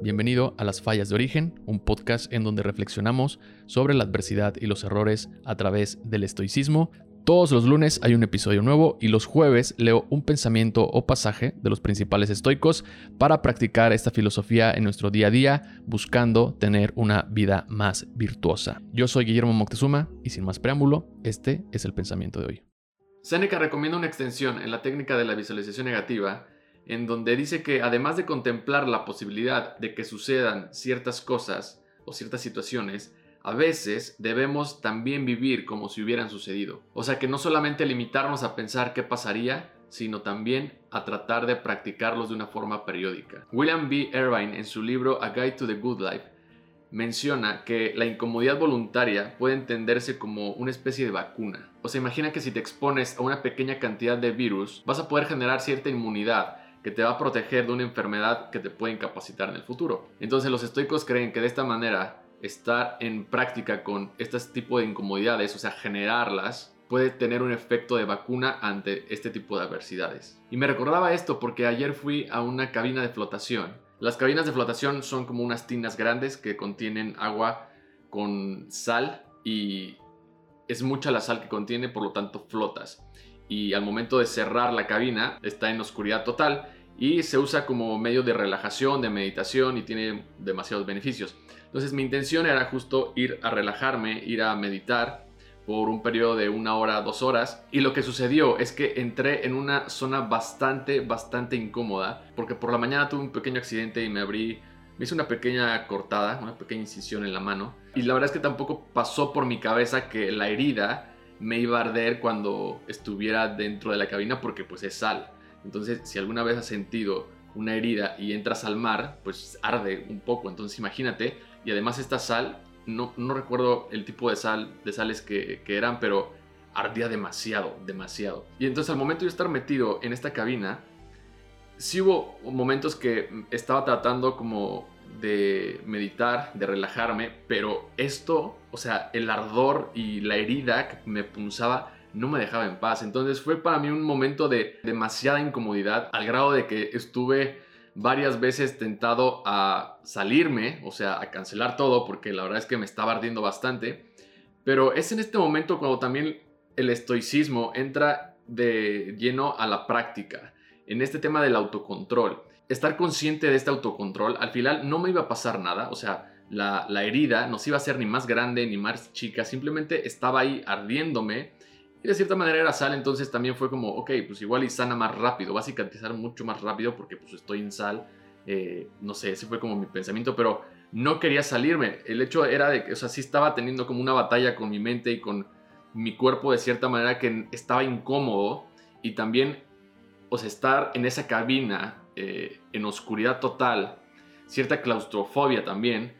Bienvenido a Las Fallas de Origen, un podcast en donde reflexionamos sobre la adversidad y los errores a través del estoicismo. Todos los lunes hay un episodio nuevo y los jueves leo un pensamiento o pasaje de los principales estoicos para practicar esta filosofía en nuestro día a día, buscando tener una vida más virtuosa. Yo soy Guillermo Moctezuma y sin más preámbulo, este es el pensamiento de hoy. Seneca recomienda una extensión en la técnica de la visualización negativa en donde dice que además de contemplar la posibilidad de que sucedan ciertas cosas o ciertas situaciones, a veces debemos también vivir como si hubieran sucedido. O sea que no solamente limitarnos a pensar qué pasaría, sino también a tratar de practicarlos de una forma periódica. William B. Irvine en su libro A Guide to the Good Life menciona que la incomodidad voluntaria puede entenderse como una especie de vacuna. O sea, imagina que si te expones a una pequeña cantidad de virus, vas a poder generar cierta inmunidad que te va a proteger de una enfermedad que te puede incapacitar en el futuro. Entonces los estoicos creen que de esta manera estar en práctica con este tipo de incomodidades, o sea, generarlas, puede tener un efecto de vacuna ante este tipo de adversidades. Y me recordaba esto porque ayer fui a una cabina de flotación. Las cabinas de flotación son como unas tinas grandes que contienen agua con sal y es mucha la sal que contiene, por lo tanto flotas y al momento de cerrar la cabina está en oscuridad total y se usa como medio de relajación, de meditación y tiene demasiados beneficios. Entonces mi intención era justo ir a relajarme, ir a meditar por un periodo de una hora, dos horas. Y lo que sucedió es que entré en una zona bastante, bastante incómoda, porque por la mañana tuve un pequeño accidente y me abrí, me hice una pequeña cortada, una pequeña incisión en la mano. Y la verdad es que tampoco pasó por mi cabeza que la herida me iba a arder cuando estuviera dentro de la cabina porque pues es sal. Entonces, si alguna vez has sentido una herida y entras al mar, pues arde un poco. Entonces, imagínate. Y además esta sal, no, no recuerdo el tipo de sal, de sales que, que eran, pero ardía demasiado, demasiado. Y entonces al momento de estar metido en esta cabina, sí hubo momentos que estaba tratando como de meditar, de relajarme, pero esto, o sea, el ardor y la herida que me punzaba no me dejaba en paz. Entonces fue para mí un momento de demasiada incomodidad, al grado de que estuve varias veces tentado a salirme, o sea, a cancelar todo, porque la verdad es que me estaba ardiendo bastante. Pero es en este momento cuando también el estoicismo entra de lleno a la práctica, en este tema del autocontrol estar consciente de este autocontrol, al final no me iba a pasar nada, o sea, la, herida no se iba a hacer ni más grande ni más chica, simplemente estaba ahí ardiéndome y de cierta manera era sal, entonces también fue como, ok, pues igual y sana más rápido, va a cicatrizar mucho más rápido porque pues estoy en sal, eh, no sé, ese fue como mi pensamiento, pero no quería salirme, el hecho era de que, o sea, sí estaba teniendo como una batalla con mi mente y con mi cuerpo de cierta manera que estaba incómodo y también, o sea, estar en esa cabina eh, en oscuridad total, cierta claustrofobia también,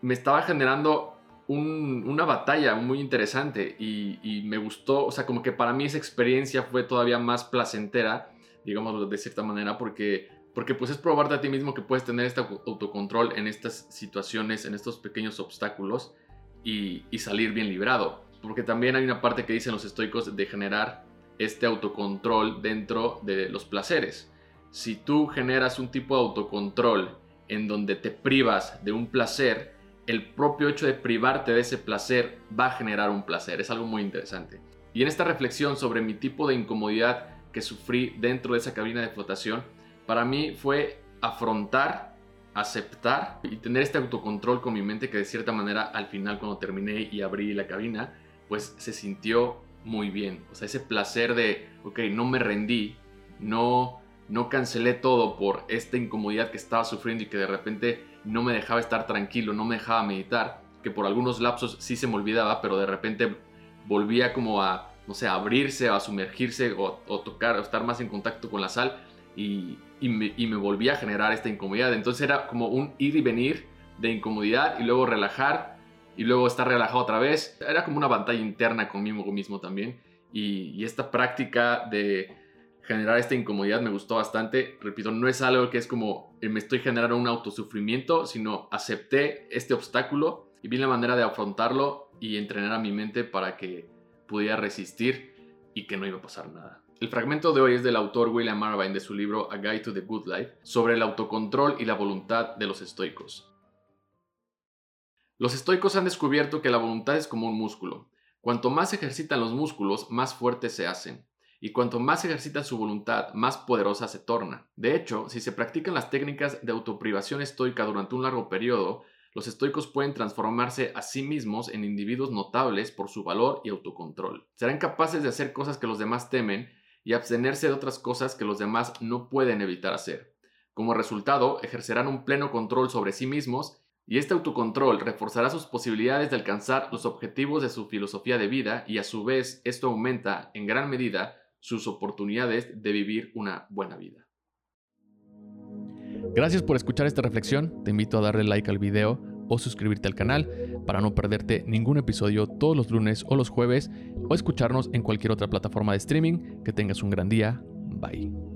me estaba generando una batalla muy interesante y, me gustó, o sea, como que para mí esa experiencia fue todavía más placentera, digamos de cierta manera, porque, porque pues es probarte a ti mismo que puedes tener este autocontrol en estas situaciones, en estos pequeños obstáculos y, y salir bien librado. Porque también hay una parte que dicen los estoicos de generar este autocontrol dentro de los placeres si tú generas un tipo de autocontrol en donde te privas de un placer, el propio hecho de privarte de ese placer va a generar un placer. Es algo muy interesante. Y en esta reflexión sobre mi tipo de incomodidad que sufrí dentro de esa cabina de flotación, para mí fue afrontar, aceptar y tener este autocontrol con mi mente que de cierta manera al final cuando terminé y abrí la cabina, pues se sintió muy bien. O sea, ese placer de, ok, no me rendí, no no cancelé todo por esta incomodidad que estaba sufriendo y que de repente no me dejaba estar tranquilo, no me dejaba meditar, que por algunos lapsos sí se me olvidaba, pero de repente volvía como a, no sé, a abrirse, a sumergirse o, tocar, o estar más en contacto con la sal y, y me volvía a generar esta incomodidad. Entonces era como un ir y venir de incomodidad y luego relajar y luego estar relajado otra vez. Era como una batalla interna conmigo mismo también. y esta práctica de, generar esta incomodidad me gustó bastante. Repito, no es algo que es como eh, me estoy generando un autosufrimiento, sino acepté este obstáculo y vi la manera de afrontarlo y entrenar a mi mente para que pudiera resistir y que no iba a pasar nada. El fragmento de hoy es del autor William Marvine de su libro A Guide to the Good Life sobre el autocontrol y la voluntad de los estoicos. Los estoicos han descubierto que la voluntad es como un músculo. Cuanto más ejercitan los músculos, más fuertes se hacen. Y cuanto más ejercitan su voluntad, más poderosa se torna. De hecho, si se practican las técnicas de autoprivación estoica durante un largo periodo, los estoicos pueden transformarse a sí mismos en individuos notables por su valor y autocontrol. Serán capaces de hacer cosas que los demás temen y abstenerse de otras cosas que los demás no pueden evitar hacer. Como resultado, ejercerán un pleno control sobre sí mismos y este autocontrol reforzará sus posibilidades de alcanzar los objetivos de su filosofía de vida y a su vez esto aumenta en gran medida sus oportunidades de vivir una buena vida. Gracias por escuchar esta reflexión, te invito a darle like al video o suscribirte al canal para no perderte ningún episodio todos los lunes o los jueves o escucharnos en cualquier otra plataforma de streaming. Que tengas un gran día. Bye.